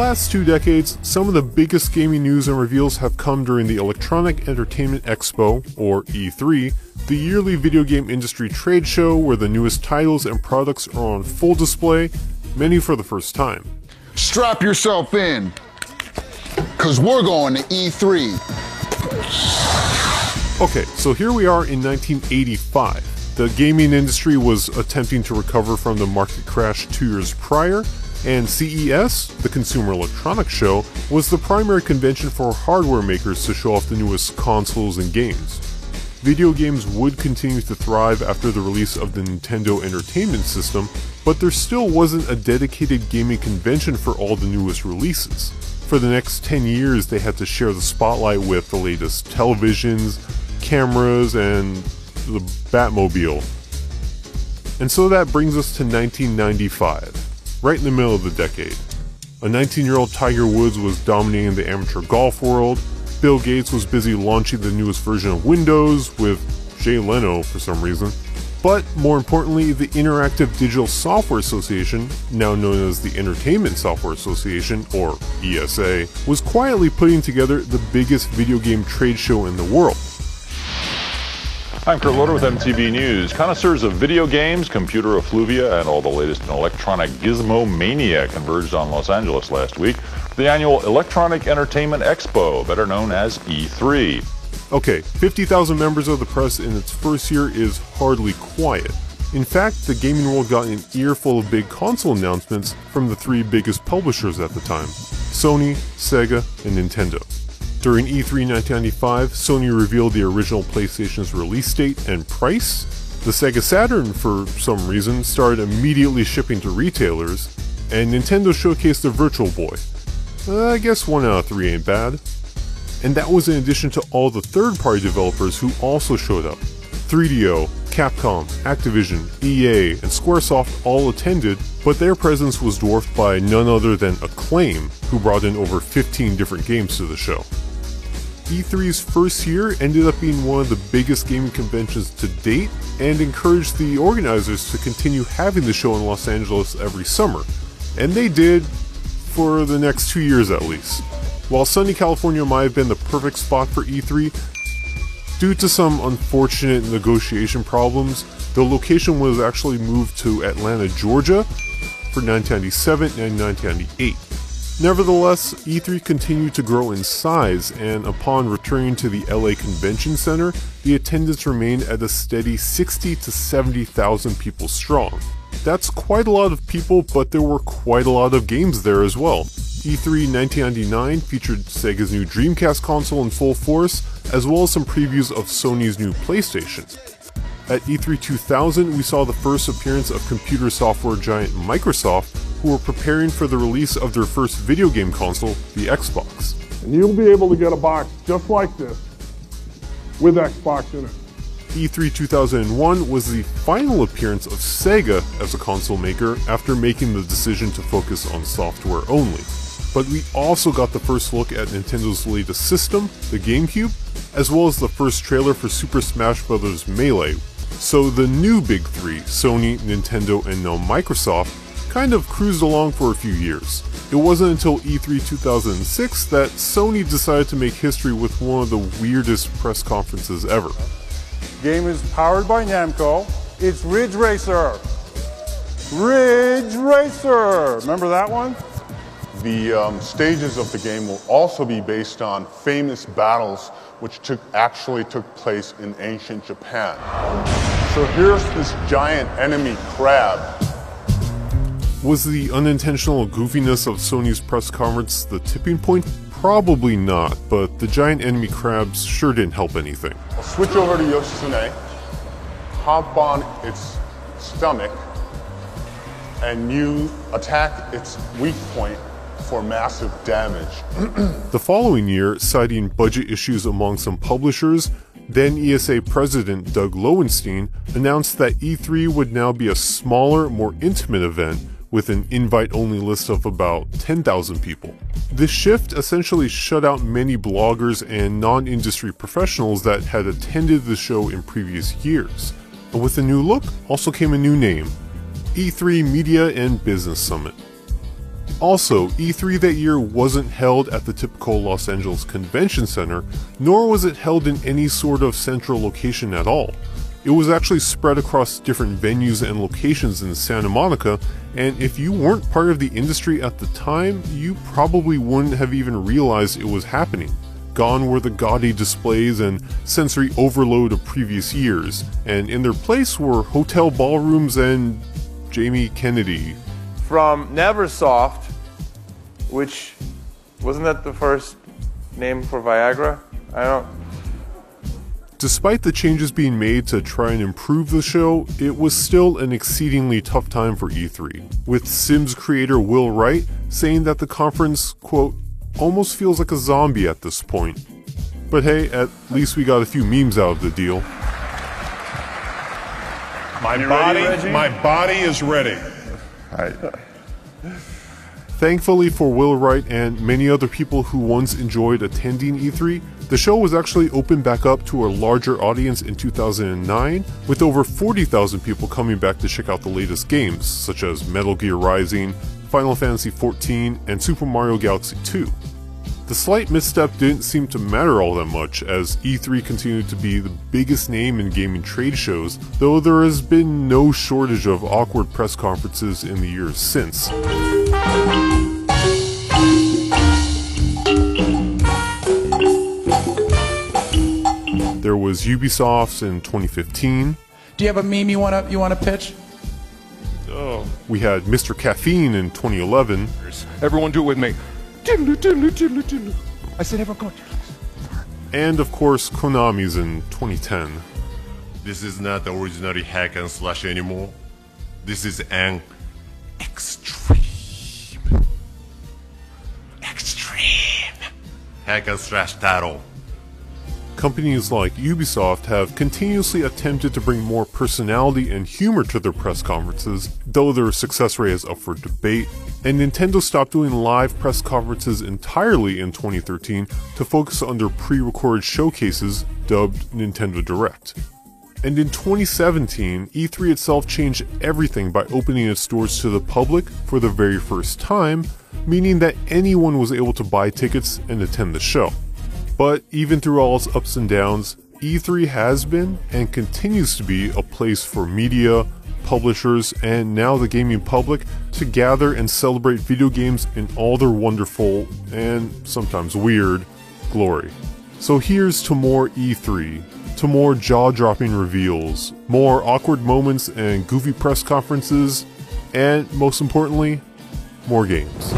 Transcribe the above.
last two decades, some of the biggest gaming news and reveals have come during the Electronic Entertainment Expo, or E3, the yearly video game industry trade show where the newest titles and products are on full display, many for the first time. Strap yourself in, because we're going to E E3. Okay, so here we are in 1985. The gaming industry was attempting to recover from the market crash two years prior, and CES, the Consumer Electronics Show, was the primary convention for hardware makers to show off the newest consoles and games. Video games would continue to thrive after the release of the Nintendo Entertainment System, but there still wasn't a dedicated gaming convention for all the newest releases. For the next 10 years, they had to share the spotlight with the latest televisions, cameras, and the Batmobile. And so that brings us to 1995 right in the middle of the decade. A 19 year old Tiger Woods was dominating the amateur golf world. Bill Gates was busy launching the newest version of Windows with Jay Leno for some reason. But more importantly, the Interactive Digital Software Association, now known as the Entertainment Software Association, or ESA, was quietly putting together the biggest video game trade show in the world. I'm Kurt Loder with MTV News. Connoisseurs of video games, computer effluvia, and all the latest in electronic gizmo mania converged on Los Angeles last week for the annual Electronic Entertainment Expo, better known as E3. Okay, 50,000 members of the press in its first year is hardly quiet. In fact, the gaming world got an earful of big console announcements from the three biggest publishers at the time Sony, Sega, and Nintendo. During E3 1995, Sony revealed the original PlayStation's release date and price. The Sega Saturn, for some reason, started immediately shipping to retailers, and Nintendo showcased the Virtual Boy. Uh, I guess one out of three ain't bad. And that was in addition to all the third party developers who also showed up. 3DO, Capcom, Activision, EA, and Squaresoft all attended, but their presence was dwarfed by none other than Acclaim, who brought in over 15 different games to the show. E3's first year ended up being one of the biggest gaming conventions to date and encouraged the organizers to continue having the show in Los Angeles every summer. And they did for the next two years at least. While sunny California might have been the perfect spot for E3, due to some unfortunate negotiation problems, the location was actually moved to Atlanta, Georgia for 1997 and 1998. Nevertheless, E3 continued to grow in size, and upon returning to the LA Convention Center, the attendance remained at a steady 60 to 70,000 people strong. That's quite a lot of people, but there were quite a lot of games there as well. E3 1999 featured Sega's new Dreamcast console in full force, as well as some previews of Sony's new PlayStation. At E3 2000, we saw the first appearance of computer software giant Microsoft, who were preparing for the release of their first video game console, the Xbox. And you'll be able to get a box just like this with Xbox in it. E3 2001 was the final appearance of Sega as a console maker after making the decision to focus on software only. But we also got the first look at Nintendo's latest system, the GameCube, as well as the first trailer for Super Smash Bros. Melee. So the new big three, Sony, Nintendo, and now Microsoft, kind of cruised along for a few years. It wasn't until E3 2006 that Sony decided to make history with one of the weirdest press conferences ever. Game is powered by Namco. It's Ridge Racer. Ridge Racer. Remember that one? The um, stages of the game will also be based on famous battles which took, actually took place in ancient Japan. So here's this giant enemy crab was the unintentional goofiness of Sony's press conference the tipping point? Probably not, but the giant enemy crabs sure didn't help anything. I'll switch over to Yoshitsune, hop on its stomach, and you attack its weak point for massive damage. the following year, citing budget issues among some publishers, then ESA president Doug Lowenstein announced that E3 would now be a smaller, more intimate event with an invite only list of about 10,000 people. This shift essentially shut out many bloggers and non industry professionals that had attended the show in previous years. And with a new look also came a new name E3 Media and Business Summit. Also, E3 that year wasn't held at the typical Los Angeles Convention Center, nor was it held in any sort of central location at all. It was actually spread across different venues and locations in Santa Monica, and if you weren't part of the industry at the time, you probably wouldn't have even realized it was happening. Gone were the gaudy displays and sensory overload of previous years, and in their place were hotel ballrooms and Jamie Kennedy. From Neversoft, which wasn't that the first name for Viagra? I don't Despite the changes being made to try and improve the show, it was still an exceedingly tough time for E3, with Sims creator Will Wright saying that the conference, quote, almost feels like a zombie at this point. But hey, at least we got a few memes out of the deal. My body, ready, my body is ready. Thankfully for Will Wright and many other people who once enjoyed attending E3, the show was actually opened back up to a larger audience in 2009, with over 40,000 people coming back to check out the latest games, such as Metal Gear Rising, Final Fantasy XIV, and Super Mario Galaxy 2. The slight misstep didn't seem to matter all that much, as E3 continued to be the biggest name in gaming trade shows, though there has been no shortage of awkward press conferences in the years since. There was Ubisoft's in 2015. Do you have a meme you want to you want to pitch? Oh, we had Mr. Caffeine in 2011. Everyone do it with me. I said everyone go. And of course, Konami's in 2010. this is not the ordinary hack and slash anymore. This is an extreme, extreme hack and slash title. Companies like Ubisoft have continuously attempted to bring more personality and humor to their press conferences, though their success rate is up for debate. And Nintendo stopped doing live press conferences entirely in 2013 to focus on their pre recorded showcases dubbed Nintendo Direct. And in 2017, E3 itself changed everything by opening its doors to the public for the very first time, meaning that anyone was able to buy tickets and attend the show. But even through all its ups and downs, E3 has been and continues to be a place for media, publishers, and now the gaming public to gather and celebrate video games in all their wonderful and sometimes weird glory. So here's to more E3, to more jaw dropping reveals, more awkward moments and goofy press conferences, and most importantly, more games.